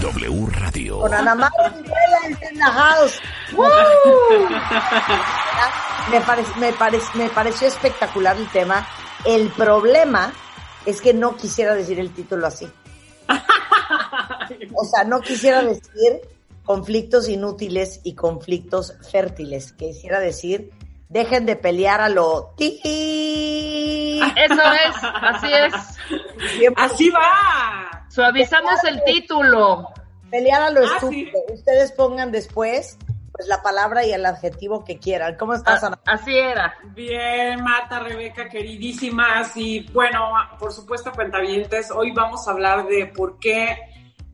W Radio. Con Ana María en la house. me, parece, me, parece, me pareció espectacular el tema. El problema es que no quisiera decir el título así. O sea, no quisiera decir conflictos inútiles y conflictos fértiles. Quisiera decir, dejen de pelear a lo ti. Eso es, así es. Así va. Suavizamos el título. Pelear a lo estúpido. Ustedes pongan después pues la palabra y el adjetivo que quieran. ¿Cómo estás, Ana? Así era. Bien, Marta, Rebeca, queridísimas. Y bueno, por supuesto, cuentavientes, hoy vamos a hablar de por qué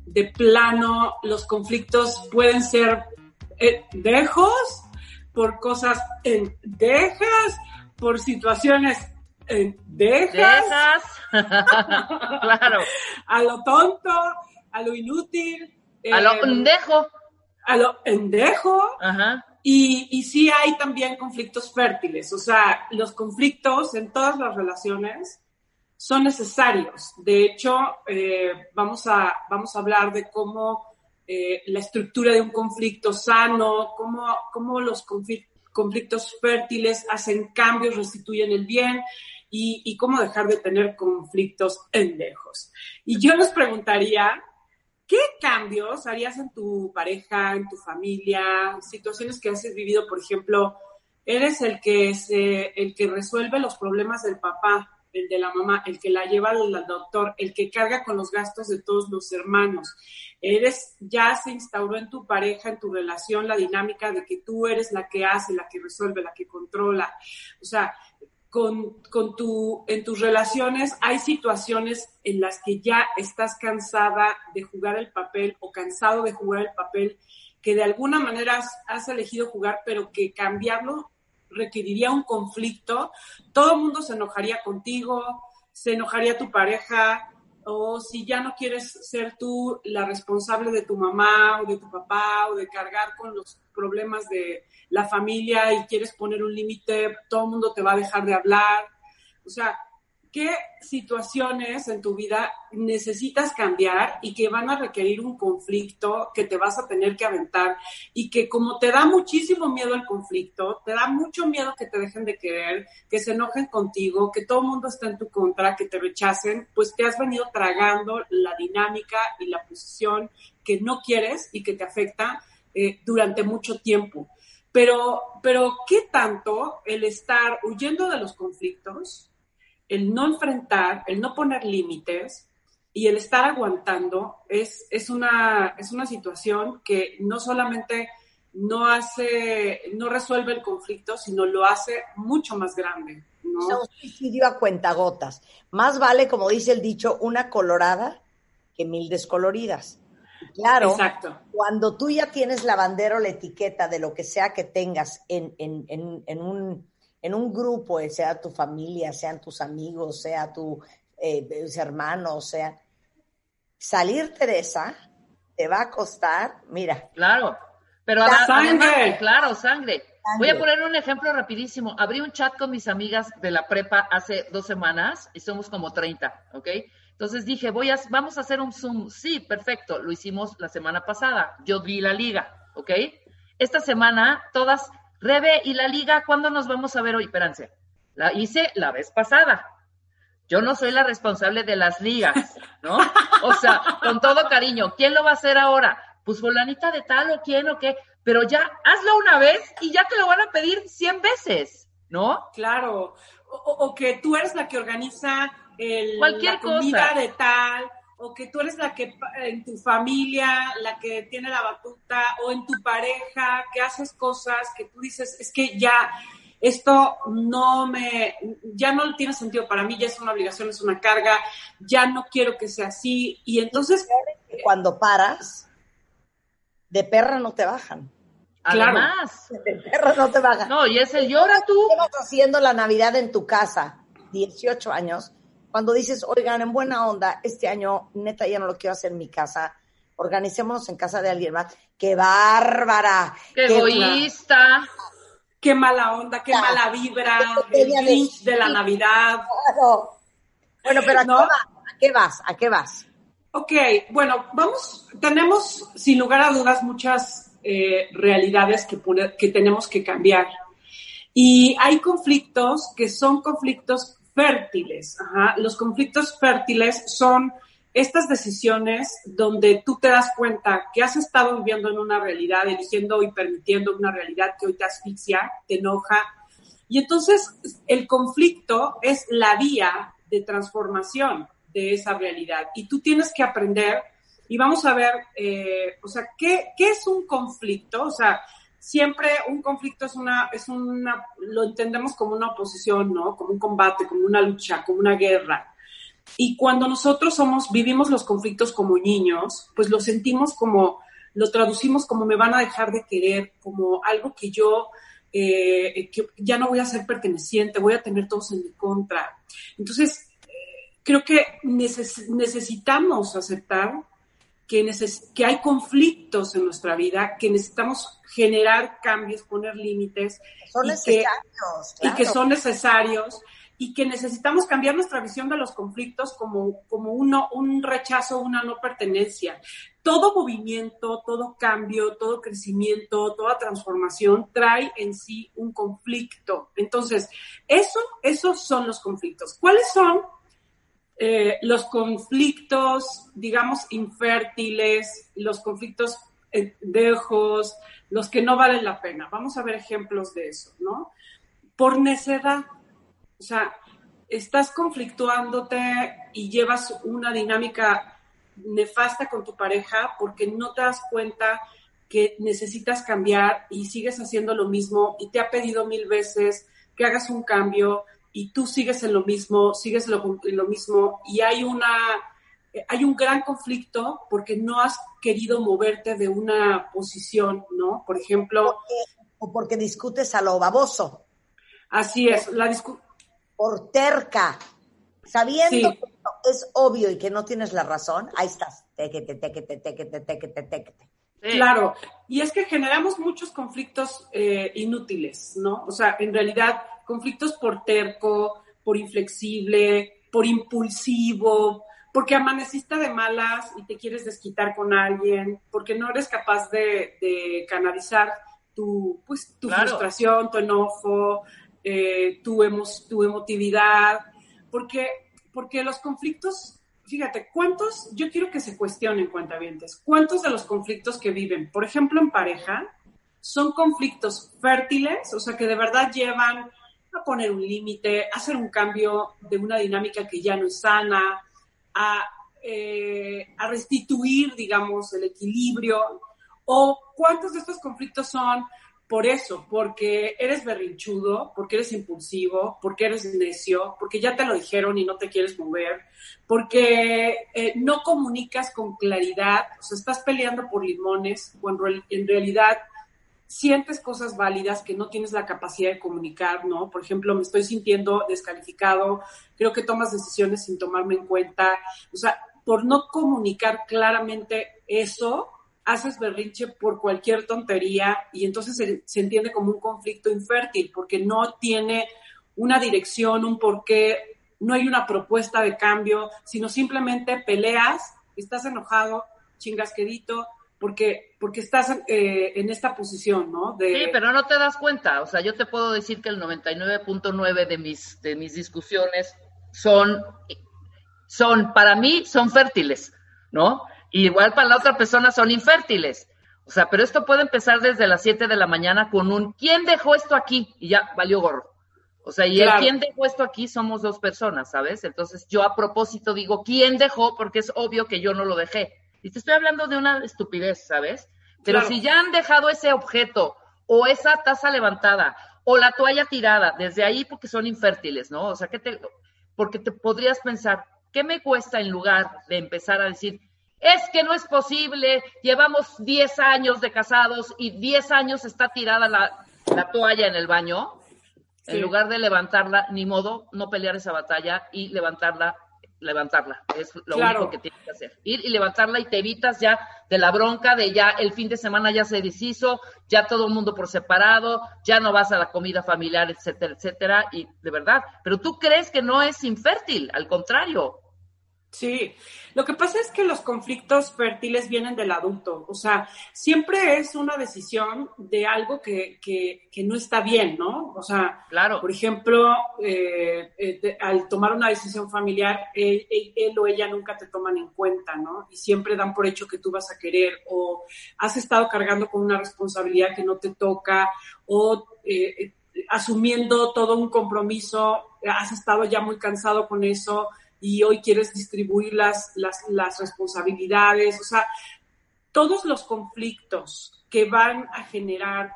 de plano los conflictos pueden ser eh, dejos, por cosas en dejas, por situaciones en dejas. claro. A lo tonto, a lo inútil. a lo endejo. A lo endejo. Ajá. Y, y sí hay también conflictos fértiles. O sea, los conflictos en todas las relaciones son necesarios. De hecho, eh, vamos, a, vamos a hablar de cómo eh, la estructura de un conflicto sano, cómo, cómo los conflictos fértiles hacen cambios, restituyen el bien y, cómo dejar de tener conflictos endejos. Y yo les preguntaría, ¿qué cambios harías en tu pareja, en tu familia, situaciones que has vivido, por ejemplo, eres el que, el que resuelve los problemas del papá, el de la mamá, el que la lleva al doctor, el que carga con los gastos de todos los hermanos. Eres, ya se instauró en tu pareja, en tu relación, la dinámica de que tú eres la que hace, la que resuelve, la que controla. O sea, con, con tu, en tus relaciones hay situaciones en las que ya estás cansada de jugar el papel o cansado de jugar el papel que de alguna manera has, has elegido jugar, pero que cambiarlo requeriría un conflicto, todo el mundo se enojaría contigo, se enojaría tu pareja, o si ya no quieres ser tú la responsable de tu mamá o de tu papá o de cargar con los problemas de la familia y quieres poner un límite, todo el mundo te va a dejar de hablar. O sea, qué situaciones en tu vida necesitas cambiar y que van a requerir un conflicto que te vas a tener que aventar y que como te da muchísimo miedo el conflicto, te da mucho miedo que te dejen de querer, que se enojen contigo, que todo el mundo está en tu contra, que te rechacen, pues te has venido tragando la dinámica y la posición que no quieres y que te afecta eh, durante mucho tiempo. Pero, pero, ¿qué tanto el estar huyendo de los conflictos el no enfrentar, el no poner límites y el estar aguantando es, es, una, es una situación que no solamente no hace, no resuelve el conflicto, sino lo hace mucho más grande. ¿no? Es un suicidio a cuentagotas. Más vale, como dice el dicho, una colorada que mil descoloridas. Claro, Exacto. cuando tú ya tienes la bandera o la etiqueta de lo que sea que tengas en, en, en, en un en un grupo, eh, sea tu familia, sean tus amigos, sea tu eh, hermano, sea salir Teresa te va a costar, mira. Claro, pero además, sangre. claro, sangre. Voy a poner un ejemplo rapidísimo. Abrí un chat con mis amigas de la prepa hace dos semanas y somos como 30, ¿ok? Entonces dije, voy a, vamos a hacer un Zoom. Sí, perfecto. Lo hicimos la semana pasada. Yo vi la liga, ¿ok? Esta semana todas Rebe, ¿y la liga cuándo nos vamos a ver hoy? Espérense, la hice la vez pasada. Yo no soy la responsable de las ligas, ¿no? O sea, con todo cariño, ¿quién lo va a hacer ahora? Pues fulanita de tal o quién o qué, pero ya hazlo una vez y ya te lo van a pedir 100 veces, ¿no? Claro, o, que tú eres la que organiza el, Cualquier la comida cosa. de tal, o que tú eres la que en tu familia, la que tiene la batuta, o en tu pareja, que haces cosas que tú dices, es que ya esto no me, ya no tiene sentido para mí, ya es una obligación, es una carga, ya no quiero que sea así, y entonces... Cuando paras, de perra no te bajan. Además. De perra no te bajan. No, y es el llora tú. ¿Qué vas haciendo la Navidad en tu casa? 18 años. Cuando dices, oigan, en buena onda, este año neta ya no lo quiero hacer en mi casa, organicémonos en casa de alguien más. ¡Qué bárbara! ¡Qué, egoísta! ¡Qué mala onda! ¡Qué mala vibra! El Grinch de la Navidad. Bueno, pero ¿a, qué vas? ¿A qué vas? Ok, bueno, vamos, tenemos sin lugar a dudas muchas eh, realidades que, que tenemos que cambiar. Y hay conflictos que son conflictos fértiles. Los conflictos fértiles son estas decisiones donde tú te das cuenta que has estado viviendo en una realidad, eligiendo y permitiendo una realidad que hoy te asfixia, te enoja. Y entonces el conflicto es la vía de transformación de esa realidad. Y tú tienes que aprender y vamos a ver, eh, o sea, ¿qué, ¿qué es un conflicto? O sea, siempre un conflicto es una, es una, lo entendemos como una oposición, ¿no? Como un combate, como una lucha, como una guerra. Y cuando nosotros somos, vivimos los conflictos como niños, pues lo sentimos como, lo traducimos como me van a dejar de querer, como algo que yo, eh, que ya no voy a ser perteneciente, voy a tener todos en mi contra. Entonces, creo que necesitamos aceptar que, que hay conflictos en nuestra vida, que necesitamos generar cambios, poner límites. Son y necesarios. Que, Y que son necesarios y que necesitamos cambiar nuestra visión de los conflictos como, como uno, un rechazo, una no pertenencia. Todo movimiento, todo cambio, todo crecimiento, toda transformación trae en sí un conflicto. Entonces, eso, esos son los conflictos. ¿Cuáles son eh, los conflictos, digamos, infértiles, los conflictos eh, dejos, los que no valen la pena. Vamos a ver ejemplos de eso, ¿no? Por necedad. O sea, estás conflictuándote y llevas una dinámica nefasta con tu pareja porque no te das cuenta que necesitas cambiar y sigues haciendo lo mismo y te ha pedido mil veces que hagas un cambio y tú sigues en lo mismo, sigues en lo mismo y hay una hay un gran conflicto porque no has querido moverte de una posición, ¿no? Por ejemplo, o porque discutes a lo baboso. Así es, la por terca, sabiendo que es obvio y que no tienes la razón, ahí estás. Claro, y es que generamos muchos conflictos eh, inútiles, ¿no? O sea, en realidad conflictos por terco, por inflexible, por impulsivo, porque amaneciste de malas y te quieres desquitar con alguien, porque no eres capaz de, canalizar tu, pues, tu frustración, tu enojo, eh, tu, tu emotividad, porque, porque los conflictos, fíjate, ¿cuántos, yo quiero que se cuestionen cuentavientes, cuántos de los conflictos que viven, por ejemplo, en pareja, son conflictos fértiles, o sea, que de verdad llevan a poner un límite, a hacer un cambio de una dinámica que ya no es sana, a, eh, a restituir, digamos, el equilibrio, o cuántos de estos conflictos son por eso, porque eres berrinchudo, porque eres impulsivo, porque eres necio, porque ya te lo dijeron y no te quieres mover, porque eh, no comunicas con claridad, o sea, estás peleando por limones, cuando en realidad sientes cosas válidas que no tienes la capacidad de comunicar, ¿no? Por ejemplo, me estoy sintiendo descalificado, creo que tomas decisiones sin tomarme en cuenta, o sea, por no comunicar claramente eso, haces berrinche por cualquier tontería y entonces se, entiende como un conflicto infértil porque no tiene una dirección, un porqué, no hay una propuesta de cambio, sino simplemente peleas, estás enojado, chingasquedito, porque, porque estás eh, en esta posición, ¿no? Sí, pero no te das cuenta. O sea, yo te puedo decir que el 99.9 de mis, de mis discusiones son, son, para mí, son fértiles, ¿no? igual para la otra persona son infértiles. O sea, pero esto puede empezar desde las 7 de la mañana con un ¿quién dejó esto aquí? Y ya valió gorro. O sea, y el quién dejó esto aquí somos dos personas, ¿sabes? Entonces yo a propósito digo quién dejó porque es obvio que yo no lo dejé. Y te estoy hablando de una estupidez, ¿sabes? Pero si ya han dejado ese objeto o esa taza levantada o la toalla tirada, desde ahí porque son infértiles, ¿no? O sea, que te, porque te podrías pensar, ¿qué me cuesta en lugar de empezar a decir, es que no es posible, llevamos 10 años de casados y 10 años está tirada la, toalla en el baño, en lugar de levantarla, ni modo, no pelear esa batalla y levantarla, levantarla, es lo único que tienes que hacer. Ir y levantarla y te evitas ya de la bronca de ya el fin de semana ya se deshizo, ya todo el mundo por separado, ya no vas a la comida familiar, etcétera, etcétera, y de verdad, pero tú crees que no es infértil, al contrario, Sí, lo que pasa es que los conflictos fértiles vienen del adulto, o sea, siempre es una decisión de algo que, que, que no está bien, ¿no? O sea, claro. por ejemplo, eh, eh, al tomar una decisión familiar, él, o ella nunca te toman en cuenta, ¿no? Y siempre dan por hecho que tú vas a querer, o has estado cargando con una responsabilidad que no te toca, o eh, asumiendo todo un compromiso, has estado ya muy cansado con eso y hoy quieres distribuir las, las, responsabilidades, o sea, todos los conflictos que van a generar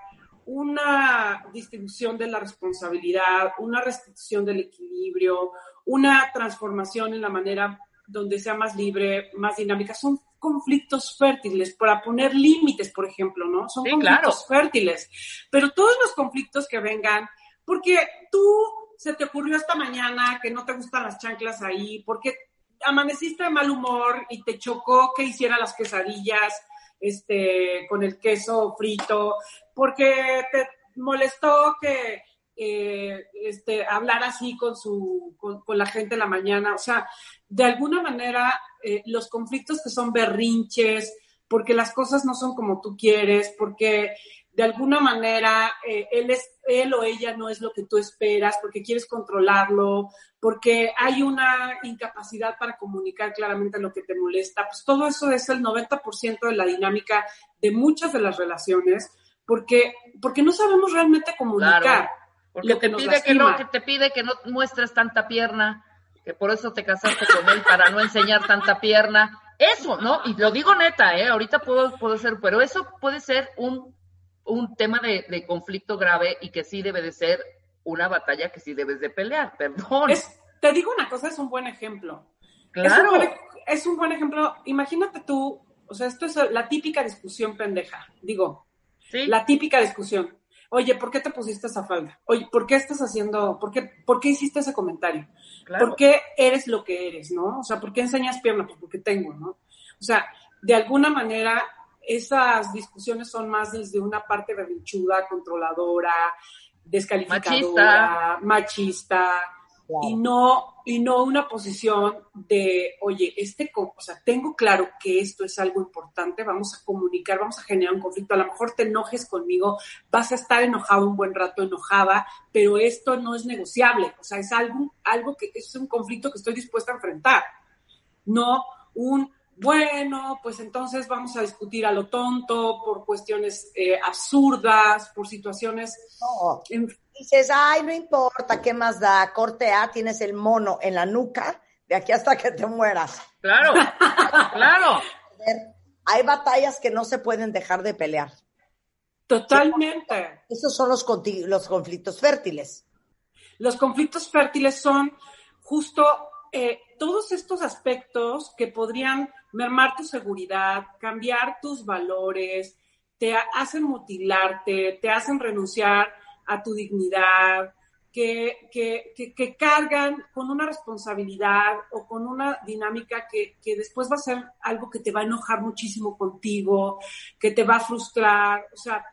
una distribución de la responsabilidad, una restricción del equilibrio, una transformación en la manera donde sea más libre, más dinámica, son conflictos fértiles para poner límites, por ejemplo, ¿no? Son conflictos fértiles. Pero todos los conflictos que vengan, porque tú se te ocurrió esta mañana que no te gustan las chanclas ahí? porque amaneciste de mal humor y te chocó que hiciera las quesadillas este, con el queso frito? ¿Porque te molestó que eh, este, hablar así con, su, con, la gente en la mañana? O sea, de alguna manera, eh, los conflictos que son berrinches, porque las cosas no son como tú quieres, porque de alguna manera eh, él, es, él o ella no es lo que tú esperas, porque quieres controlarlo, porque hay una incapacidad para comunicar claramente lo que te molesta, pues todo eso es el 90% de la dinámica de muchas de las relaciones, porque, porque no sabemos realmente comunicar. porque te pide que no, que te pide que no muestres tanta pierna, que por eso te casaste con él, para no enseñar tanta pierna. Eso, ¿no? Y lo digo neta, ¿eh? Ahorita puedo, puedo ser, pero eso puede ser un un tema de, conflicto grave y que sí debe de ser una batalla que sí debes de pelear, perdón. te digo una cosa, es un buen ejemplo. Claro. Es un, buen, ejemplo. Imagínate tú, o sea, esto es la típica discusión pendeja, digo, ¿Sí? la típica discusión. Oye, ¿por qué te pusiste esa falda? Oye, ¿por qué estás haciendo, por qué, por qué hiciste ese comentario? ¿Por qué eres lo que eres, no? O sea, ¿por qué enseñas pierna? Pues porque tengo, ¿no? O sea, de alguna manera esas discusiones son más desde una parte berrinchuda, controladora, descalificadora, machista, y no y no una posición de, oye, este, o sea, tengo claro que esto es algo importante, vamos a comunicar, vamos a generar un conflicto, a lo mejor te enojes conmigo, vas a estar enojado un buen rato, enojada, pero esto no es negociable, o sea, es algo, algo que es un conflicto que estoy dispuesta a enfrentar, no un bueno, pues entonces vamos a discutir a lo tonto por cuestiones eh, absurdas, por situaciones... No. Dices, ay, no importa, ¿qué más da? Corte A, tienes el mono en la nuca de aquí hasta que te mueras. Claro, claro. Hay batallas que no se pueden dejar de pelear. Totalmente. Esos son los, los conflictos fértiles. Los conflictos fértiles son justo eh, todos estos aspectos que podrían mermar tu seguridad, cambiar tus valores, te hacen mutilarte, te hacen renunciar a tu dignidad, que, que, cargan con una responsabilidad o con una dinámica que, después va a ser algo que te va a enojar muchísimo contigo, que te va a frustrar. O sea,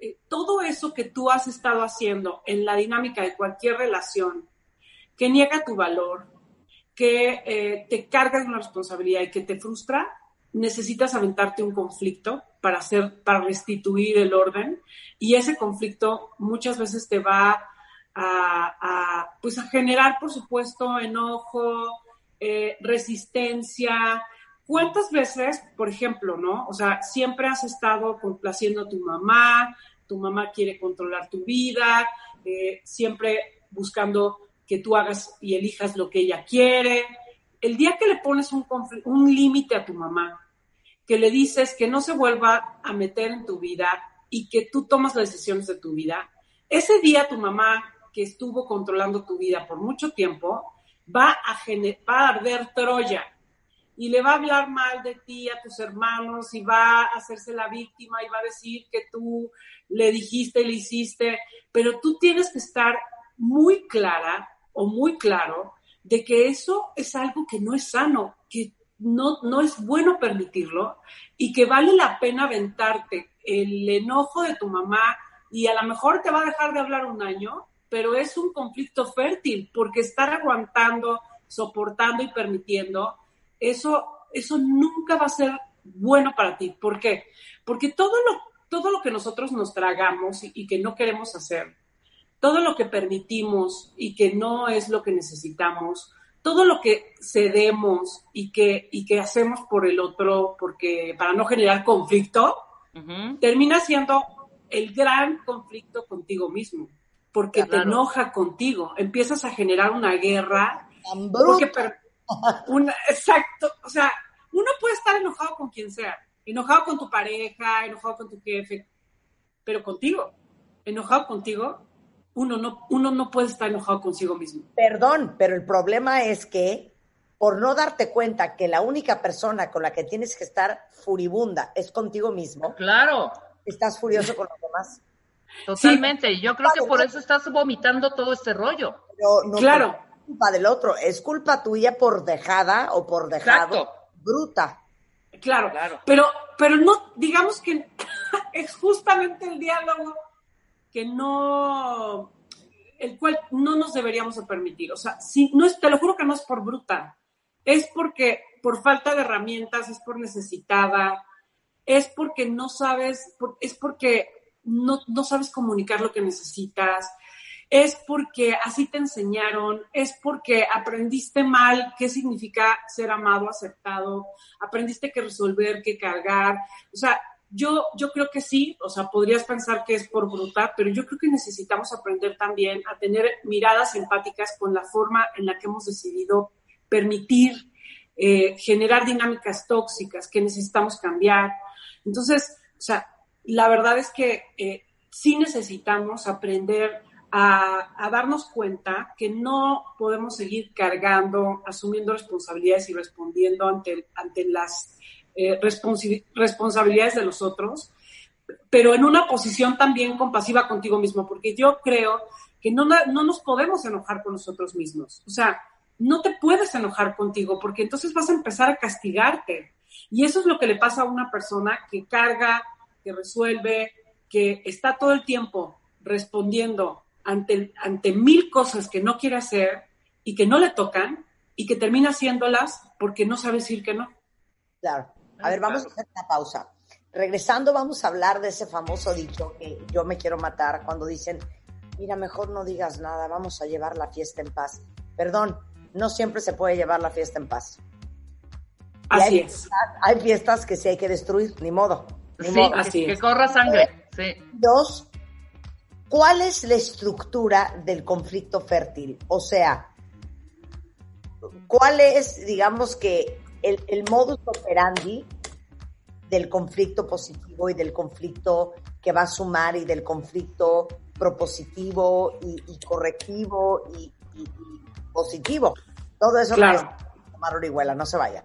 eh, todo eso que tú has estado haciendo en la dinámica de cualquier relación, que niega tu valor, que eh, te cargas una responsabilidad y que te frustra, necesitas aventarte un conflicto para hacer, para restituir el orden y ese conflicto muchas veces te va a, pues a generar, por supuesto, enojo, eh, resistencia. ¿Cuántas veces, por ejemplo, no? O sea, siempre has estado complaciendo a tu mamá, tu mamá quiere controlar tu vida, eh, siempre buscando que tú hagas y elijas lo que ella quiere. El día que le pones un, límite a tu mamá, que le dices que no se vuelva a meter en tu vida y que tú tomas las decisiones de tu vida, ese día tu mamá que estuvo controlando tu vida por mucho tiempo va a, va a arder Troya y le va a hablar mal de ti a tus hermanos y va a hacerse la víctima y va a decir que tú le dijiste, le hiciste, pero tú tienes que estar muy clara o muy claro de que eso es algo que no es sano, que no, no es bueno permitirlo y que vale la pena aventarte el enojo de tu mamá y a lo mejor te va a dejar de hablar un año, pero es un conflicto fértil porque estar aguantando, soportando y permitiendo, eso, eso nunca va a ser bueno para ti. ¿Por qué? Porque todo lo, todo lo que nosotros nos tragamos y, y que no queremos hacer, todo lo que permitimos y que no es lo que necesitamos, todo lo que cedemos y que, y que hacemos por el otro, porque para no generar conflicto, termina siendo el gran conflicto contigo mismo, porque te enoja contigo, empiezas a generar una guerra. Porque, una, exacto, o sea, uno puede estar enojado con quien sea, enojado con tu pareja, enojado con tu jefe, pero contigo, enojado contigo, uno no, uno no puede estar enojado consigo mismo. Perdón, pero el problema es que por no darte cuenta que la única persona con la que tienes que estar furibunda es contigo mismo. Claro. Estás furioso con los demás. Totalmente. Yo creo que por eso estás vomitando todo este rollo. no claro. Es culpa del otro, es culpa tuya por dejada o por dejado. Bruta. Claro, claro. Pero, pero no, digamos que es justamente el diálogo que no, el cual no nos deberíamos permitir. O sea, si, no es, te lo juro que no es por bruta, es porque por falta de herramientas, es por necesitada, es porque no sabes, es porque no, no sabes comunicar lo que necesitas, es porque así te enseñaron, es porque aprendiste mal qué significa ser amado, aceptado, aprendiste que resolver, que cargar, o sea, yo, yo creo que sí, o sea, podrías pensar que es por bruta, pero yo creo que necesitamos aprender también a tener miradas empáticas con la forma en la que hemos decidido permitir eh, generar dinámicas tóxicas que necesitamos cambiar. Entonces, o sea, la verdad es que eh, sí necesitamos aprender a, a, darnos cuenta que no podemos seguir cargando, asumiendo responsabilidades y respondiendo ante, ante las eh, responsabilidades de los otros, pero en una posición también compasiva contigo mismo, porque yo creo que no, no nos podemos enojar con nosotros mismos. O sea, no te puedes enojar contigo porque entonces vas a empezar a castigarte. Y eso es lo que le pasa a una persona que carga, que resuelve, que está todo el tiempo respondiendo ante, ante mil cosas que no quiere hacer y que no le tocan y que termina haciéndolas porque no sabe decir que no. Claro. A ver, vamos a hacer una pausa. Regresando, vamos a hablar de ese famoso dicho que yo me quiero matar cuando dicen, mira, mejor no digas nada, vamos a llevar la fiesta en paz. Perdón, no siempre se puede llevar la fiesta en paz. Así es. hay fiestas que sí hay que destruir, ni modo. sí, así que, que corra sangre. Sí. Dos, ¿cuál es la estructura del conflicto fértil? O sea, ¿cuál es, digamos que, el, el modus operandi del conflicto positivo y del conflicto que va a sumar y del conflicto propositivo y, correctivo y, positivo. Todo eso claro. tomar Orihuela, no se vaya.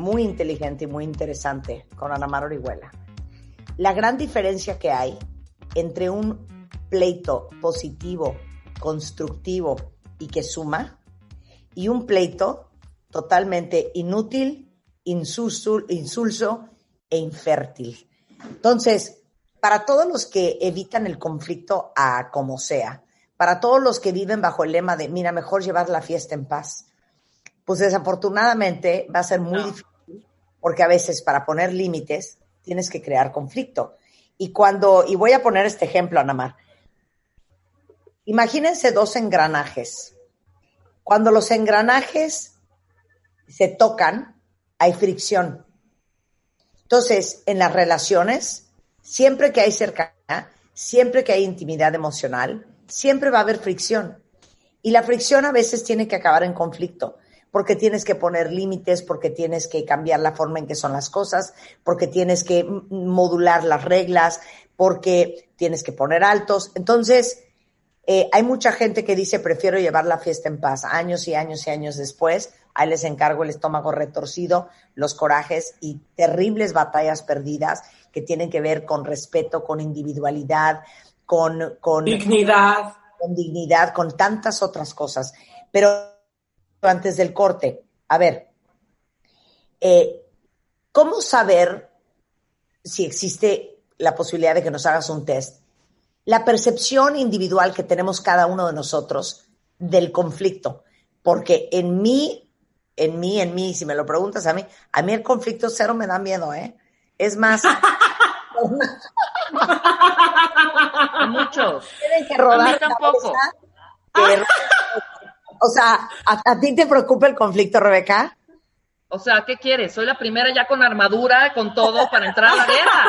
muy inteligente y muy interesante con Ana Mar Orihuela. La gran diferencia que hay entre un pleito positivo, constructivo y que suma, y un pleito totalmente inútil, insulso, insulso e infértil. Entonces, para todos los que evitan el conflicto a como sea, para todos los que viven bajo el lema de, mira, mejor llevar la fiesta en paz, pues desafortunadamente va a ser muy difícil porque a veces para poner límites tienes que crear conflicto. Y cuando, y voy a poner este ejemplo, Anamar, imagínense dos engranajes. Cuando los engranajes se tocan, hay fricción. Entonces, en las relaciones, siempre que hay cercanía, siempre que hay intimidad emocional, siempre va a haber fricción. Y la fricción a veces tiene que acabar en conflicto porque tienes que poner límites, porque tienes que cambiar la forma en que son las cosas, porque tienes que modular las reglas, porque tienes que poner altos. Entonces, eh, hay mucha gente que dice, prefiero llevar la fiesta en paz, años y años y años después. Ahí les encargo el estómago retorcido, los corajes y terribles batallas perdidas que tienen que ver con respeto, con individualidad, con, con dignidad. Con dignidad, con tantas otras cosas. Pero antes del corte. A ver, eh, ¿cómo saber si existe la posibilidad de que nos hagas un test? La percepción individual que tenemos cada uno de nosotros del conflicto. Porque en mí, en mí, en mí, si me lo preguntas a mí, a mí el conflicto cero me da miedo, ¿eh? Es más... a muchos. Tienen que rodar a mí tampoco. O sea, ¿a, ti te preocupa el conflicto, Rebeca? O sea, ¿qué quieres? Soy la primera ya con armadura, con todo para entrar a la guerra.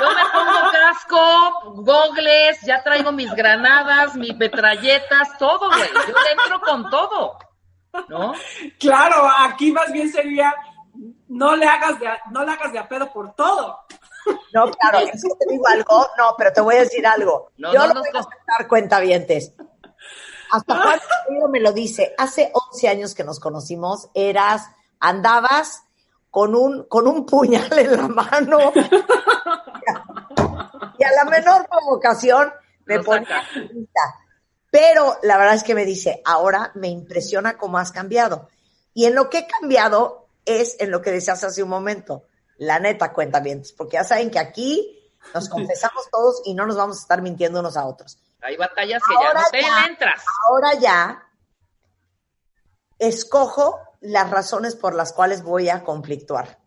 Yo me pongo casco, gogles, ya traigo mis granadas, mis metralletas, todo, güey. Yo entro con todo. ¿No? Claro, aquí más bien sería no le hagas de no le hagas de a pedo por todo. No, claro, es que te digo algo, no, pero te voy a decir algo. Yo no, lo voy a aceptar cuentavientes. Hasta cuando me lo dice, hace 11 años que nos conocimos, eras, andabas con un, con un puñal en la mano y a la menor provocación me ponía Pero la verdad es que me dice, ahora me impresiona cómo has cambiado. Y en lo que he cambiado es en lo que decías hace un momento. La neta, cuenta bien, porque ya saben que aquí nos confesamos todos y no nos vamos a estar mintiendo unos a otros. Hay batallas que ya no te entras. Ahora ya escojo las razones por las cuales voy a conflictuar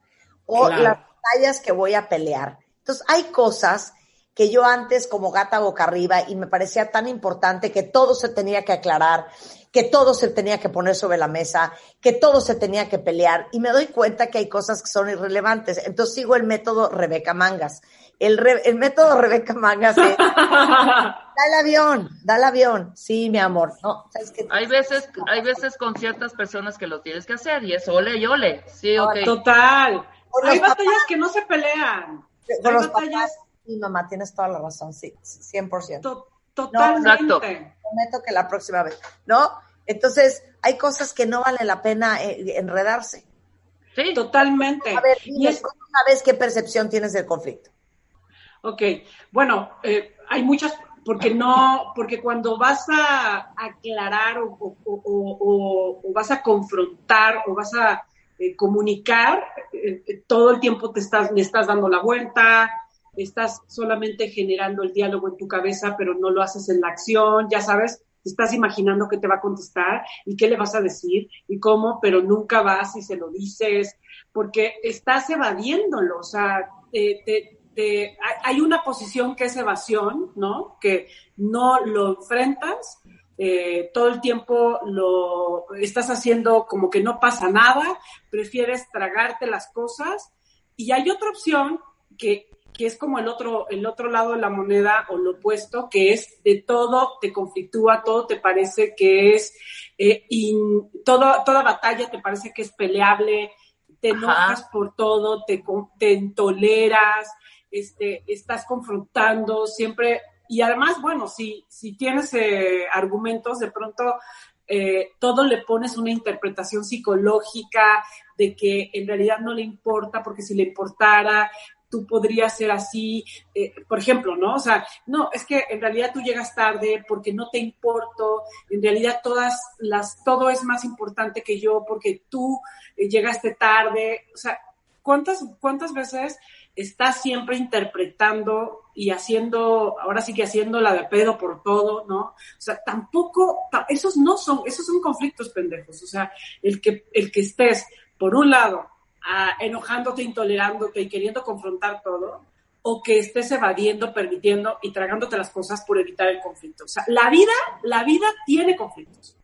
o las batallas que voy a pelear. Entonces, hay cosas que yo antes como gata boca arriba y me parecía tan importante que todo se tenía que aclarar, que todo se tenía que poner sobre la mesa, que todo se tenía que pelear y me doy cuenta que hay cosas que son irrelevantes. Entonces sigo el método Rebeca Mangas. El, el método Rebeca Mangas es, da el avión, da el avión. Sí, mi amor. No, ¿sabes qué? Hay veces, hay veces con ciertas personas que lo tienes que hacer y es ole y ole. Sí, ok. Total. Hay batallas que no se pelean. Con hay batallas... Mi mamá, tienes toda la razón, sí, 100%. totalmente. No, prometo que la próxima vez, ¿no? Entonces, hay cosas que no vale la pena eh, enredarse. Sí, totalmente. A ver, y es... ¿cómo sabes qué percepción tienes del conflicto? Ok, bueno, eh, hay muchas, porque no, porque cuando vas a aclarar o, vas a confrontar o vas a eh, comunicar, todo el tiempo te estás, le estás dando la vuelta, estás solamente generando el diálogo en tu cabeza, pero no lo haces en la acción, ya sabes, estás imaginando qué te va a contestar y qué le vas a decir y cómo, pero nunca vas y se lo dices, porque estás evadiéndolo, o sea, hay una posición que es evasión, ¿no? Que no lo enfrentas, eh, todo el tiempo lo estás haciendo como que no pasa nada, prefieres tragarte las cosas Y hay otra opción que, que es como el otro, el otro lado de la moneda o lo opuesto, que es de todo te conflictúa, todo te parece que es, eh, todo, toda batalla te parece que es peleable, te enojas por todo, te, te intoleras, este, estás confrontando siempre. Y además, bueno, si, si tienes eh, argumentos, de pronto eh, todo le pones una interpretación psicológica de que en realidad no le importa, porque si le importara, tú podrías ser así, eh, por ejemplo, ¿no? O sea, no, es que en realidad tú llegas tarde porque no te importo, en realidad todas las, todo es más importante que yo porque tú llegaste tarde, o sea, ¿cuántas, cuántas veces estás siempre interpretando y haciendo, ahora sí que haciendo la de pedo por todo, ¿no? O sea, tampoco, esos no son, esos son conflictos pendejos, o sea, el que, el que estés, por un lado, enojándote, intolerándote y queriendo confrontar todo, o que estés evadiendo, permitiendo y tragándote las cosas por evitar el conflicto. O sea, la vida, la vida tiene conflictos.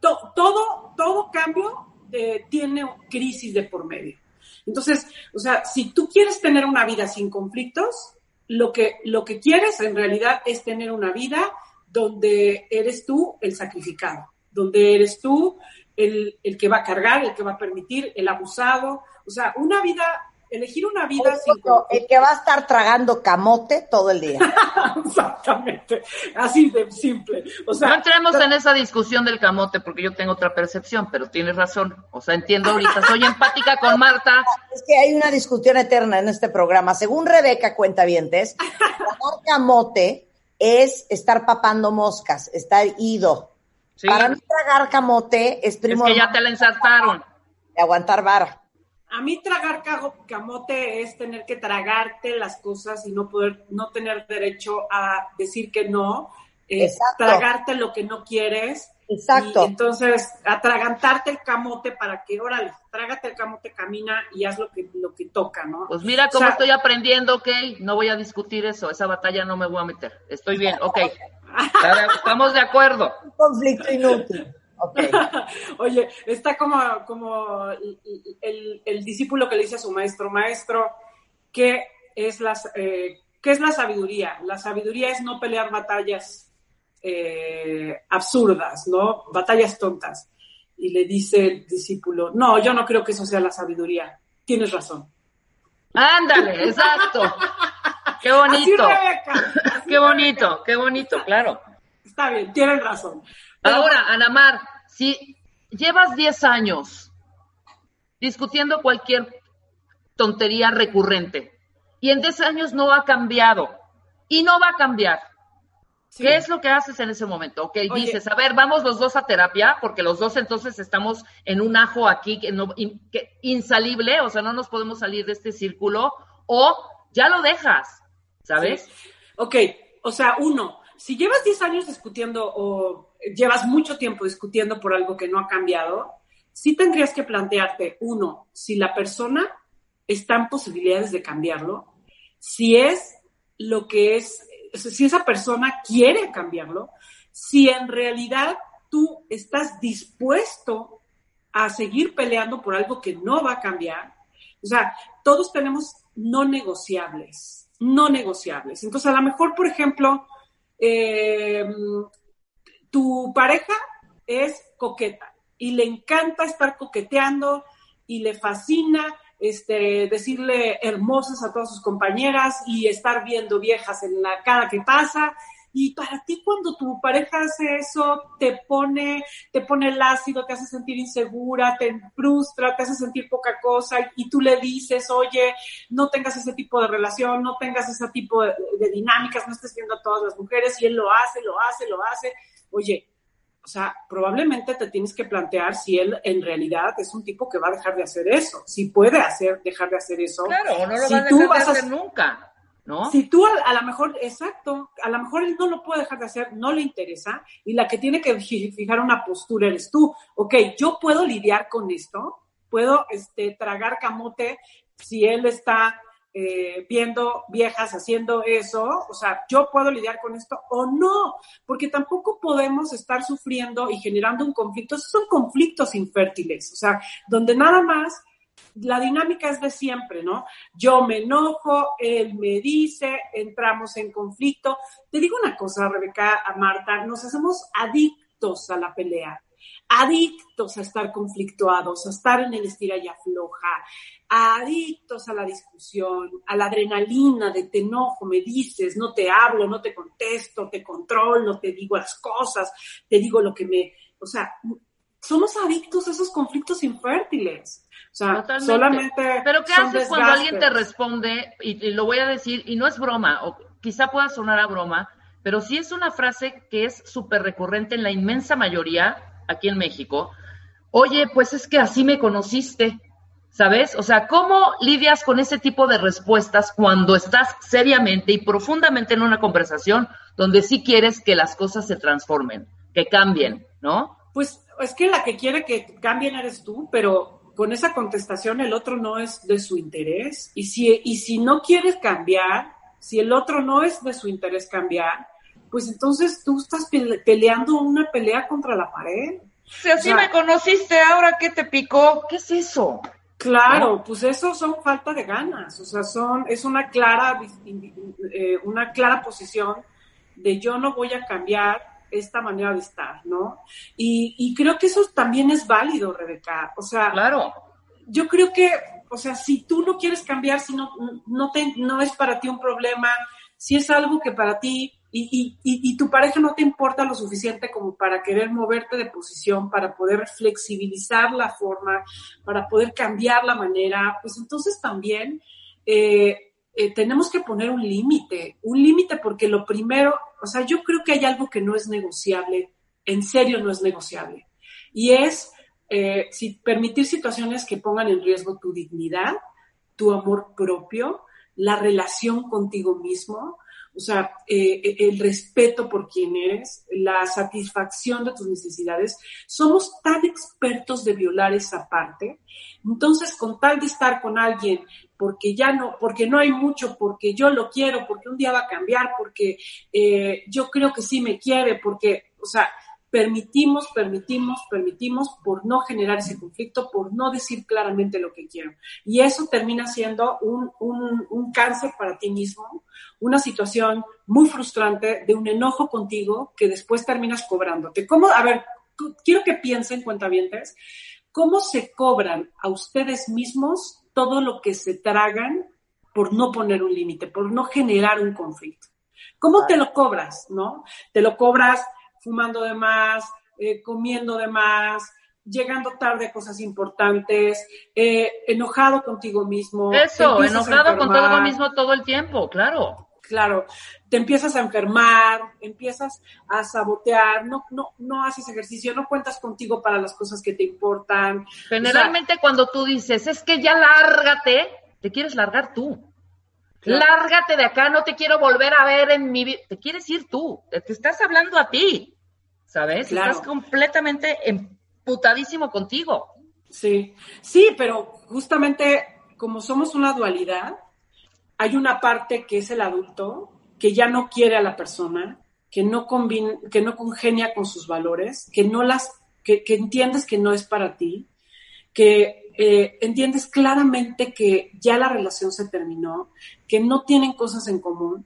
todo, todo cambio eh, tiene crisis de por medio. Entonces, o sea, si tú quieres tener una vida sin conflictos, lo que, lo que quieres en realidad es tener una vida donde eres tú el sacrificado, donde eres tú el, el, que va a cargar, el que va a permitir, el abusado. O sea, una vida, elegir una vida sin... El que va a estar tragando camote todo el día. Exactamente, así de simple. O sea, no entremos en esa discusión del camote porque yo tengo otra percepción, pero tienes razón. O sea, entiendo ahorita, soy empática con Marta. Es que hay una discusión eterna en este programa. Según Rebeca Cuentavientes, tragar camote es estar papando moscas, estar ido. Para mí tragar camote es primo. Es que ya te la ensartaron. De aguantar vara. A mí tragar camote es tener que tragarte las cosas y no poder, no tener derecho a decir que no, es tragarte lo que no quieres. Exacto. entonces, atragantarte el camote para que, órale, trágate el camote, camina y haz lo que, lo que toca, ¿no? Pues mira cómo estoy aprendiendo, ok, no voy a discutir eso, esa batalla no me voy a meter. Estoy bien, ok. Estamos de acuerdo. Un conflicto inútil. Oye, está como, como el, discípulo que le dice a su maestro, maestro, ¿qué es, las, eh, ¿qué es la sabiduría? La sabiduría es no pelear batallas eh, absurdas, ¿no? Batallas tontas. Y le dice el discípulo, no, yo no creo que eso sea la sabiduría. Tienes razón. Ándale, exacto. Qué bonito. qué bonito, qué bonito, claro. Está bien, tienen razón. Ahora, Anamar, si llevas 10 años discutiendo cualquier tontería recurrente y en 10 años no ha cambiado y no va a cambiar, ¿Qué es lo que haces en ese momento? Ok, dices, a ver, vamos los dos a terapia, porque los dos entonces estamos en un ajo aquí que no, insalible, o sea, no nos podemos salir de este círculo, o ya lo dejas, ¿sabes? Ok, o sea, uno, si llevas 10 años discutiendo o llevas mucho tiempo discutiendo por algo que no ha cambiado, sí tendrías que plantearte, uno, si la persona está en posibilidades de cambiarlo, si es lo que es, si esa persona quiere cambiarlo, si en realidad tú estás dispuesto a seguir peleando por algo que no va a cambiar. O sea, todos tenemos no negociables, no negociables. Entonces, a lo mejor, por ejemplo, eh, tu pareja es coqueta y le encanta estar coqueteando y le fascina este, decirle hermosas a todas sus compañeras y estar viendo viejas en la cara que pasa y para ti cuando tu pareja hace eso, te pone, te pone el ácido, te hace sentir insegura, te frustra, te hace sentir poca cosa y tú le dices, oye, no tengas ese tipo de relación, no tengas ese tipo de, dinámicas, no estés viendo a todas las mujeres y él lo hace, lo hace, lo hace. Oye, o sea, probablemente te tienes que plantear si él en realidad es un tipo que va a dejar de hacer eso, si puede hacer, dejar de hacer eso. Claro, no lo va a dejar de hacer nunca. Si tú a, lo mejor, exacto, a lo mejor él no lo puede dejar de hacer, no le interesa, y la que tiene que fijar una postura eres tú. Ok, yo puedo lidiar con esto, puedo este, tragar camote si él está eh, viendo viejas haciendo eso, o sea, yo puedo lidiar con esto o no, porque tampoco podemos estar sufriendo y generando un conflicto, esos son conflictos infértiles, o sea, donde nada más la dinámica es de siempre, ¿no? Yo me enojo, él me dice, entramos en conflicto. Te digo una cosa, Rebeca, a Marta, nos hacemos adictos a la pelea adictos a estar conflictuados, a estar en el estira y afloja, adictos a la discusión, a la adrenalina de te enojo, me dices, no te hablo, no te contesto, te controlo, te digo las cosas, te digo lo que me, o sea, somos adictos a esos conflictos infértiles. O sea, solamente. Pero ¿qué haces cuando alguien te responde? Y, y, lo voy a decir, y no es broma, o quizá pueda sonar a broma, pero sí es una frase que es súper recurrente en la inmensa mayoría aquí en México, oye, pues es que así me conociste, ¿sabes? O sea, ¿cómo lidias con ese tipo de respuestas cuando estás seriamente y profundamente en una conversación donde sí quieres que las cosas se transformen, que cambien, ¿no? Pues es que la que quiere que cambien eres tú, pero con esa contestación el otro no es de su interés. Y si, y si no quieres cambiar, si el otro no es de su interés cambiar, pues entonces tú estás peleando una pelea contra la pared. Si así me conociste, ahora qué te picó, ¿qué es eso? Claro, pues eso son falta de ganas, o sea, son es una clara eh, una clara posición de yo no voy a cambiar esta manera de estar, ¿no? Y, y creo que eso también es válido, Rebeca. O sea, claro. Yo creo que, o sea, si tú no quieres cambiar, si no, no, te, no es para ti un problema, si es algo que para ti y, y, y, tu pareja no te importa lo suficiente como para querer moverte de posición, para poder flexibilizar la forma, para poder cambiar la manera, pues entonces también eh, eh, tenemos que poner un límite, un límite porque lo primero, o sea, yo creo que hay algo que no es negociable, en serio no es negociable, y es eh, si, permitir situaciones que pongan en riesgo tu dignidad, tu amor propio, la relación contigo mismo, o sea, eh, eh, el respeto por quien eres, la satisfacción de tus necesidades. Somos tan expertos de violar esa parte. Entonces, con tal de estar con alguien, porque ya no, porque no hay mucho, porque yo lo quiero, porque un día va a cambiar, porque eh, yo creo que sí me quiere, porque, o sea, permitimos, permitimos, permitimos por no generar ese conflicto, por no decir claramente lo que quiero. Y eso termina siendo un, un, un cáncer para ti mismo, una situación muy frustrante de un enojo contigo que después terminas cobrándote. ¿Cómo, a ver, quiero que piensen, cuentavientes, cómo se cobran a ustedes mismos todo lo que se tragan por no poner un límite, por no generar un conflicto? ¿Cómo te lo cobras, no? Te lo cobras fumando de más, eh, comiendo de más, llegando tarde a cosas importantes, eh, enojado contigo mismo. Eso, enojado contigo mismo todo el tiempo, claro. Claro, te empiezas a enfermar, empiezas a sabotear, no, no, no haces ejercicio, no cuentas contigo para las cosas que te importan. Generalmente cuando tú dices, es que ya lárgate, te quieres largar tú. Lárgate de acá, no te quiero volver a ver en mi vida. Te quieres ir tú, te estás hablando a ti, ¿sabes? Estás completamente emputadísimo contigo. Sí, sí, pero justamente como somos una dualidad, hay una parte que es el adulto que ya no quiere a la persona, que no, que no congenia con sus valores, que no las, que entiendes que no es para ti, que eh, entiendes claramente que ya la relación se terminó, que no tienen cosas en común.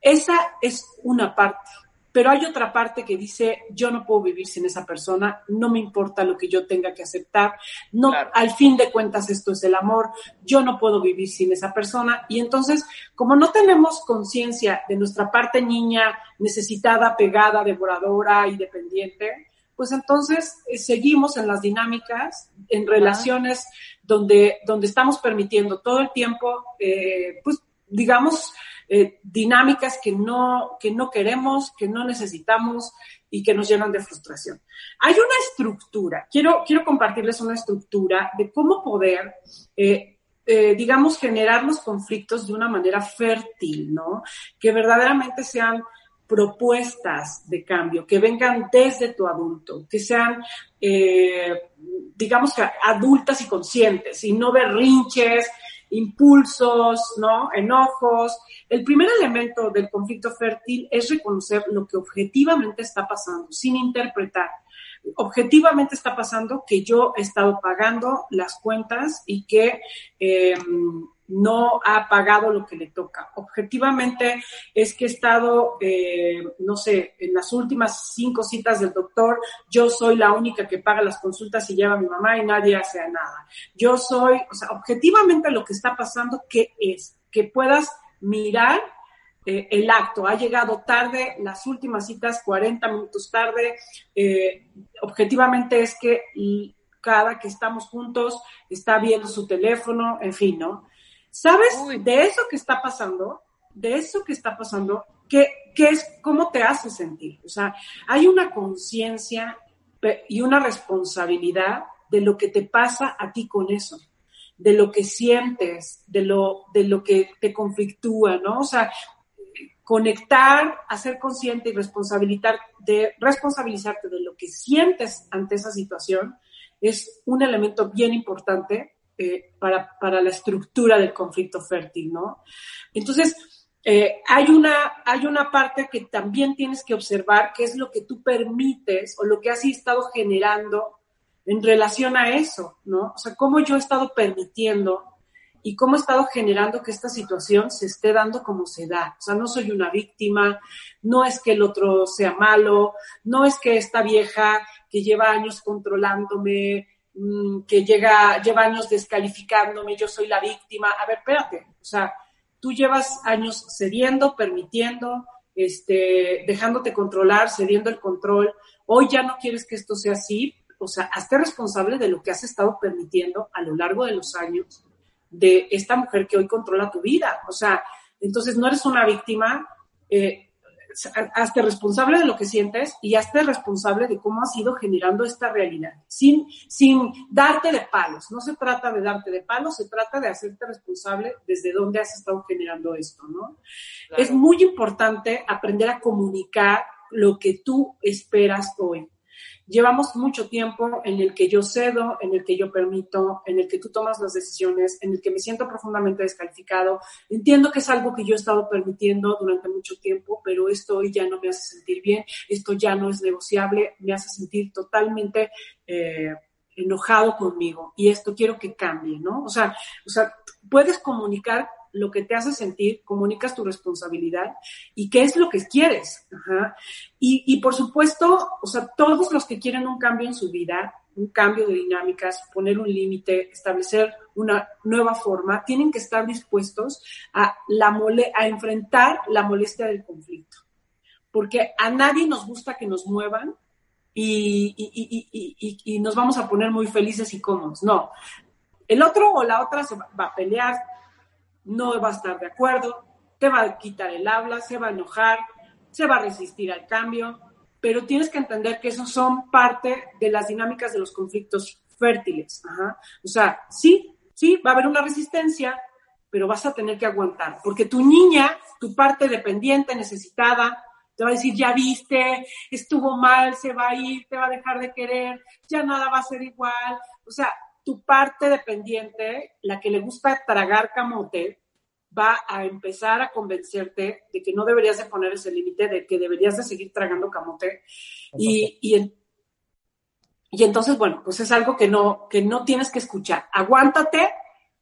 Esa es una parte. Pero hay otra parte que dice, yo no puedo vivir sin esa persona, no me importa lo que yo tenga que aceptar, no, al fin de cuentas esto es el amor, yo no puedo vivir sin esa persona. Y entonces, como no tenemos conciencia de nuestra parte niña necesitada, pegada, devoradora y dependiente, pues entonces eh, seguimos en las dinámicas, en relaciones donde, donde estamos permitiendo todo el tiempo, eh, pues digamos, eh, dinámicas que no, que no queremos, que no necesitamos y que nos llenan de frustración. Hay una estructura, quiero, quiero compartirles una estructura de cómo poder digamos, generar los conflictos de una manera fértil, ¿no? Que verdaderamente sean propuestas de cambio que vengan desde tu adulto, que sean, eh, digamos adultas y conscientes y no berrinches, impulsos, ¿no? Enojos. El primer elemento del conflicto fértil es reconocer lo que objetivamente está pasando sin interpretar. objetivamente está pasando que yo he estado pagando las cuentas y que eh, no ha pagado lo que le toca. Objetivamente es que he estado, eh, no sé, en las últimas cinco citas del doctor, yo soy la única que paga las consultas y lleva a mi mamá y nadie hace nada. Yo soy, o sea, objetivamente lo que está pasando, ¿qué es? Que puedas mirar eh, el acto. Ha llegado tarde, las últimas citas 40 minutos tarde. Eh, objetivamente es que cada que estamos juntos está viendo su teléfono, en fin, ¿no? ¿Sabes de eso que está pasando? De eso que está pasando, ¿qué, qué es, cómo te hace sentir? O sea, hay una conciencia y una responsabilidad de lo que te pasa a ti con eso, de lo que sientes, de lo, de lo que te conflictúa, ¿no? O sea, conectar, hacer consciente y responsabilizar, de, responsabilizarte de lo que sientes ante esa situación es un elemento bien importante eh, para, para, la estructura del conflicto fértil, ¿no? Entonces, eh, hay, una, hay una parte que también tienes que observar, que es lo que tú permites o lo que has estado generando en relación a eso, ¿no? O sea, cómo yo he estado permitiendo y cómo he estado generando que esta situación se esté dando como se da. O sea, no soy una víctima, no es que el otro sea malo, no es que esta vieja que lleva años controlándome, que llega, lleva años descalificándome, yo soy la víctima. A ver, espérate, o sea, tú llevas años cediendo, permitiendo, este, dejándote controlar, cediendo el control. Hoy ya no quieres que esto sea así, o sea, hazte responsable de lo que has estado permitiendo a lo largo de los años de esta mujer que hoy controla tu vida. O sea, entonces no eres una víctima, eh, hazte responsable de lo que sientes y hazte responsable de cómo has ido generando esta realidad, sin, sin darte de palos. No se trata de darte de palos, se trata de hacerte responsable desde dónde has estado generando esto, ¿no? Es muy importante aprender a comunicar lo que tú esperas hoy. Llevamos mucho tiempo en el que yo cedo, en el que yo permito, en el que tú tomas las decisiones, en el que me siento profundamente descalificado. Entiendo que es algo que yo he estado permitiendo durante mucho tiempo, pero esto hoy ya no me hace sentir bien, esto ya no es negociable, me hace sentir totalmente eh, enojado conmigo y esto quiero que cambie, ¿no? O sea, o sea, puedes comunicar lo que te hace sentir, comunicas tu responsabilidad y qué es lo que quieres. Y, y, por supuesto, o sea, todos los que quieren un cambio en su vida, un cambio de dinámicas, poner un límite, establecer una nueva forma, tienen que estar dispuestos a, la mole a enfrentar la molestia del conflicto. Porque a nadie nos gusta que nos muevan y, y, y, nos vamos a poner muy felices y cómodos. No. El otro o la otra se va a pelear, no va a estar de acuerdo, te va a quitar el habla, se va a enojar, se va a resistir al cambio, pero tienes que entender que esos son parte de las dinámicas de los conflictos fértiles. O sea, sí, sí, va a haber una resistencia, pero vas a tener que aguantar, porque tu niña, tu parte dependiente, necesitada, te va a decir, ya viste, estuvo mal, se va a ir, te va a dejar de querer, ya nada va a ser igual. O sea, tu parte dependiente, la que le gusta tragar camote, va a empezar a convencerte de que no deberías de poner ese límite, de que deberías de seguir tragando camote. Y, y, y, entonces, bueno, pues es algo que no, que no tienes que escuchar. Aguántate,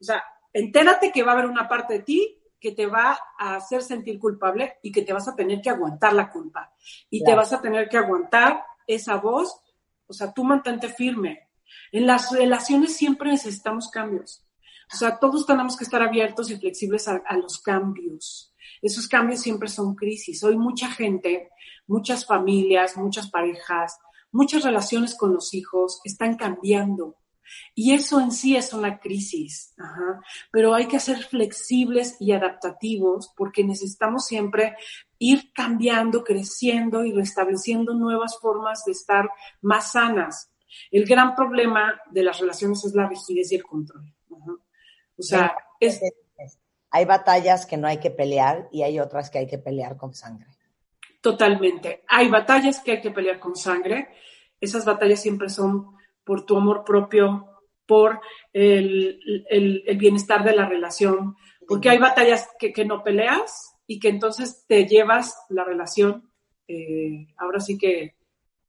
o sea, entérate que va a haber una parte de ti que te va a hacer sentir culpable y que te vas a tener que aguantar la culpa. Y te vas a tener que aguantar esa voz. O sea, tú mantente firme, en las relaciones siempre necesitamos cambios. O sea, todos tenemos que estar abiertos y flexibles a, los cambios. Esos cambios siempre son crisis. Hoy mucha gente, muchas familias, muchas parejas, muchas relaciones con los hijos están cambiando. Y eso en sí es una crisis. Pero hay que ser flexibles y adaptativos porque necesitamos siempre ir cambiando, creciendo y restableciendo nuevas formas de estar más sanas. El gran problema de las relaciones es la rigidez y el control. O sea, es... Hay batallas que no hay que pelear y hay otras que hay que pelear con sangre. Totalmente. Hay batallas que hay que pelear con sangre. Esas batallas siempre son por tu amor propio, por el, bienestar de la relación, porque hay batallas que, no peleas y que entonces te llevas la relación, eh, ahora sí que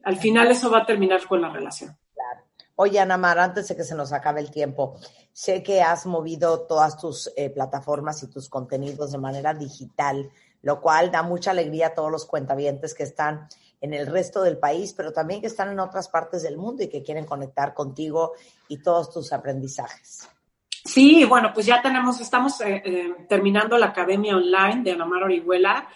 al final eso va a terminar con la relación. Claro. Oye, Ana Mar, antes de que se nos acabe el tiempo, sé que has movido todas tus eh, plataformas y tus contenidos de manera digital, lo cual da mucha alegría a todos los cuentavientes que están en el resto del país, pero también que están en otras partes del mundo y que quieren conectar contigo y todos tus aprendizajes. Sí, bueno, pues ya tenemos, estamos eh, eh, terminando la academia online de Ana Mar Orihuela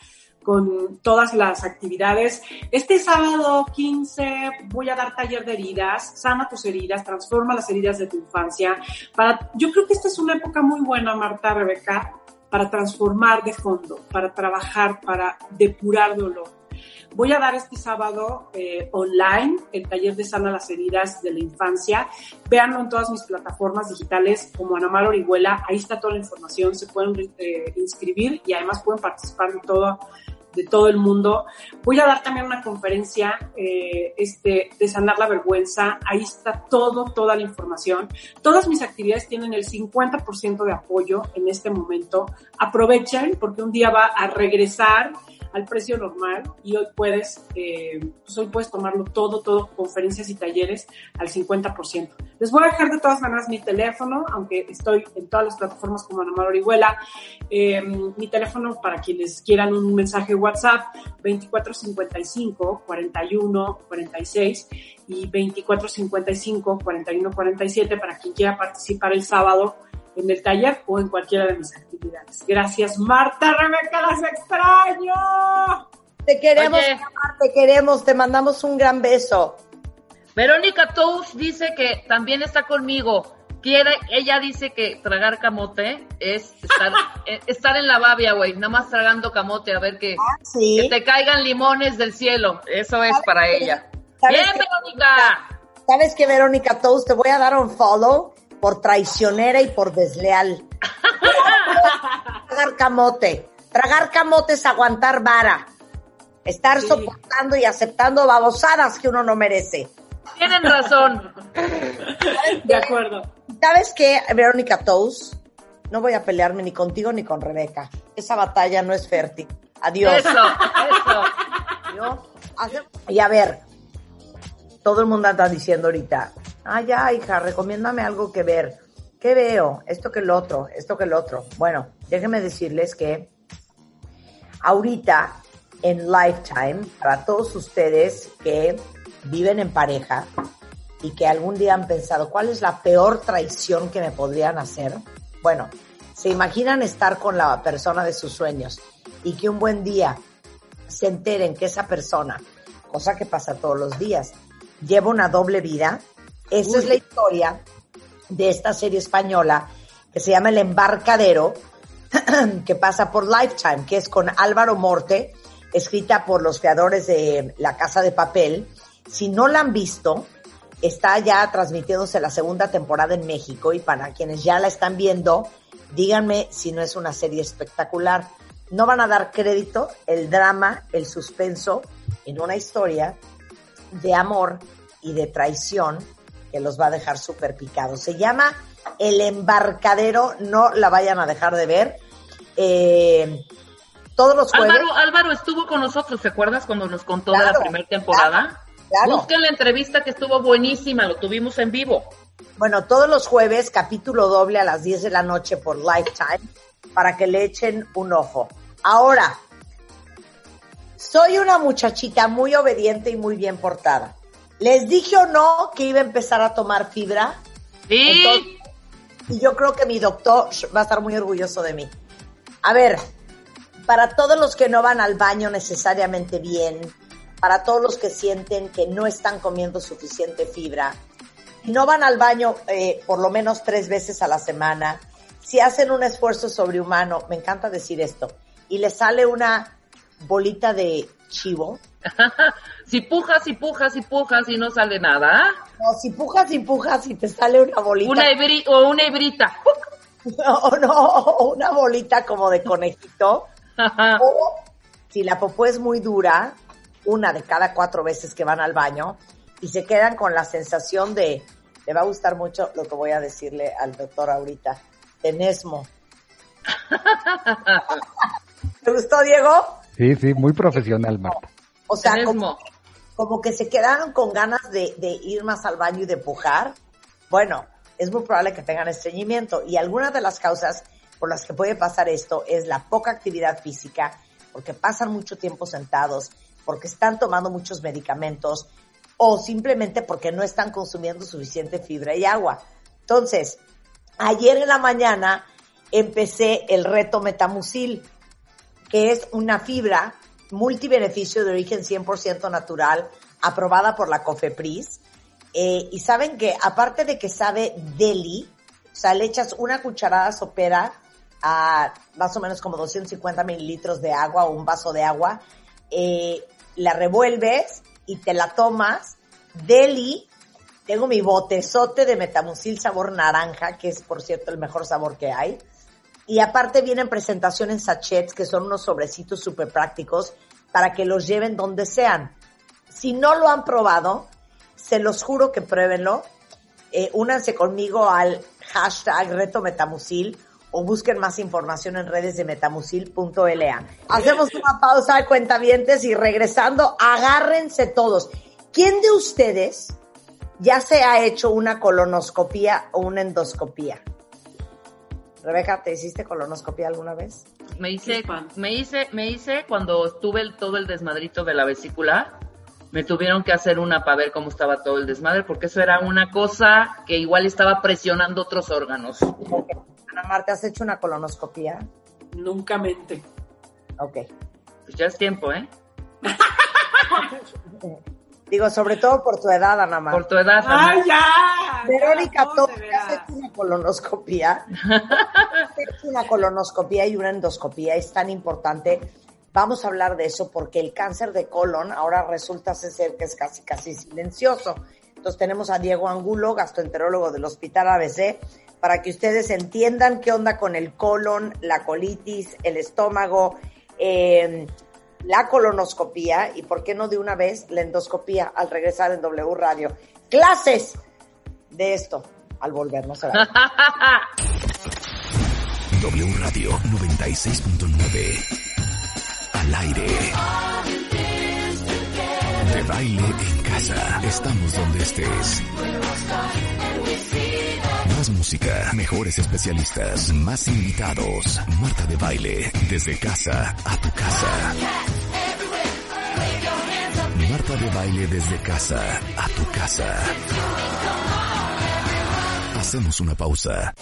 con todas las actividades. Este sábado 15 voy a dar taller de heridas, sana tus heridas, transforma las heridas de tu infancia. Para, yo creo que esta es una época muy buena, Marta, Rebeca, para transformar de fondo, para trabajar, para depurar dolor. Voy a dar este sábado eh, online el taller de Sana las Heridas de la Infancia. Véanlo en todas mis plataformas digitales como Anamar Orihuela. Ahí está toda la información. Se pueden eh, inscribir y además pueden participar de todo de todo el mundo. Voy a dar también una conferencia eh, este, de sanar la vergüenza. Ahí está todo, toda la información. Todas mis actividades tienen el 50% de apoyo en este momento. Aprovechen porque un día va a regresar al precio normal y hoy puedes, eh, pues hoy puedes tomarlo todo, todo, conferencias y talleres al 50%. Les voy a dejar de todas maneras mi teléfono, aunque estoy en todas las plataformas como Ana Mar Orihuela. Eh, mi teléfono para quienes quieran un mensaje WhatsApp, 2455 41 46 y 2455 41 47 para quien quiera participar el sábado en el taller o en cualquiera de mis actividades. Gracias, Marta, Rebeca, las extraño. Te queremos, te queremos, te mandamos un gran beso. Verónica Tous dice que también está conmigo. Quiere, ella dice que tragar camote es estar, eh, estar en la babia, güey, nada más tragando camote, a ver que, ah, que te caigan limones del cielo. Eso es para ella. Bien, Verónica. ¿Sabes qué, Verónica Tous? Te voy a dar un follow por traicionera y por desleal. tragar camote. Tragar camote es aguantar vara. Estar soportando y aceptando babosadas que uno no merece. Tienen razón. De acuerdo. ¿Sabes qué, Verónica Toast? No voy a pelearme ni contigo ni con Rebeca. Esa batalla no es fértil. Adiós. Eso, eso. Y a ver, todo el mundo anda diciendo ahorita, Ah, ya, hija, recomiéndame algo que ver. ¿Qué veo? Esto que el otro, esto que el otro. Bueno, déjenme decirles que ahorita en Lifetime, para todos ustedes que viven en pareja y que algún día han pensado, ¿cuál es la peor traición que me podrían hacer? Bueno, se imaginan estar con la persona de sus sueños y que un buen día se enteren que esa persona, cosa que pasa todos los días, lleva una doble vida esa es la historia de esta serie española que se llama El Embarcadero, que pasa por Lifetime, que es con Álvaro Morte, escrita por los creadores de La Casa de Papel. Si no la han visto, está ya transmitiéndose la segunda temporada en México y para quienes ya la están viendo, díganme si no es una serie espectacular. No van a dar crédito el drama, el suspenso en una historia de amor y de traición que los va a dejar súper picados. Se llama El Embarcadero, no la vayan a dejar de ver. Eh, todos los jueves. Álvaro, estuvo con nosotros, ¿te acuerdas cuando nos contó de la primera temporada? Claro, Busquen la entrevista que estuvo buenísima, lo tuvimos en vivo. Bueno, todos los jueves, capítulo doble a las 10 de la noche por Lifetime, para que le echen un ojo. Ahora, soy una muchachita muy obediente y muy bien portada. Les dije o no que iba a empezar a tomar fibra. Sí. y yo creo que mi doctor va a estar muy orgulloso de mí. A ver, para todos los que no van al baño necesariamente bien, para todos los que sienten que no están comiendo suficiente fibra, no van al baño eh, por lo menos tres veces a la semana, si hacen un esfuerzo sobrehumano, me encanta decir esto, y les sale una bolita de chivo, si pujas y pujas y pujas y no sale nada. No, si pujas y pujas y te sale una bolita. Una o una hebrita. No, no, una bolita como de conejito. o si la popó es muy dura, una de cada cuatro veces que van al baño y se quedan con la sensación de, le va a gustar mucho lo que voy a decirle al doctor ahorita, tenesmo. ¿Te gustó, Diego? Sí, sí, muy profesional, Marta. O sea, como como que se quedaron con ganas de, de ir más al baño y de pujar, bueno, es muy probable que tengan estreñimiento. Y algunas de las causas por las que puede pasar esto es la poca actividad física, porque pasan mucho tiempo sentados, porque están tomando muchos medicamentos o simplemente porque no están consumiendo suficiente fibra y agua. Entonces, ayer en la mañana empecé el reto Metamucil, que es una fibra multibeneficio de origen 100% natural, aprobada por la COFEPRIS. Eh, y saben que aparte de que sabe deli, o sea, le echas una cucharada sopera a más o menos como 250 mililitros de agua o un vaso de agua, eh, la revuelves y te la tomas. Deli, tengo mi botezote de metamucil sabor naranja, que es por cierto el mejor sabor que hay. Y aparte vienen presentaciones en sachets, que son unos sobrecitos súper prácticos para que los lleven donde sean. Si no lo han probado, se los juro que pruébenlo. Eh, únanse conmigo al hashtag reto metamucil o busquen más información en redes de metamucil.la. Hacemos una pausa de cuentavientes y regresando, agárrense todos. ¿Quién de ustedes ya se ha hecho una colonoscopía o una endoscopía? Rebeca, ¿te hiciste colonoscopía alguna vez? Me hice, me hice, me hice cuando tuve todo el desmadrito de la vesícula, me tuvieron que hacer una para ver cómo estaba todo el desmadre, porque eso era una cosa que igual estaba presionando otros órganos. Ana Marta, ¿has hecho una colonoscopía? Nunca mente. Ok. Pues ya es tiempo, ¿eh? Digo, sobre todo por tu edad, Ana Marta. Por tu edad. ¡Ay, ya! Verónica, ¿tú has hecho una colonoscopía? una colonoscopía y una endoscopía. Es tan importante. Vamos a hablar de eso porque el cáncer de colon ahora resulta ser que es casi, casi silencioso. Entonces tenemos a Diego Angulo, gastroenterólogo del Hospital ABC, para que ustedes entiendan qué onda con el colon, la colitis, el estómago, eh, la colonoscopía y por qué no de una vez la endoscopía al regresar en W Radio. Clases de esto al volvernos a ver. W Radio 96.9 al aire. De baile en casa. Estamos donde estés. Más música, mejores especialistas, más invitados. Marta de baile, desde casa a tu casa. Marta de baile desde casa a tu casa. Hacemos una pausa.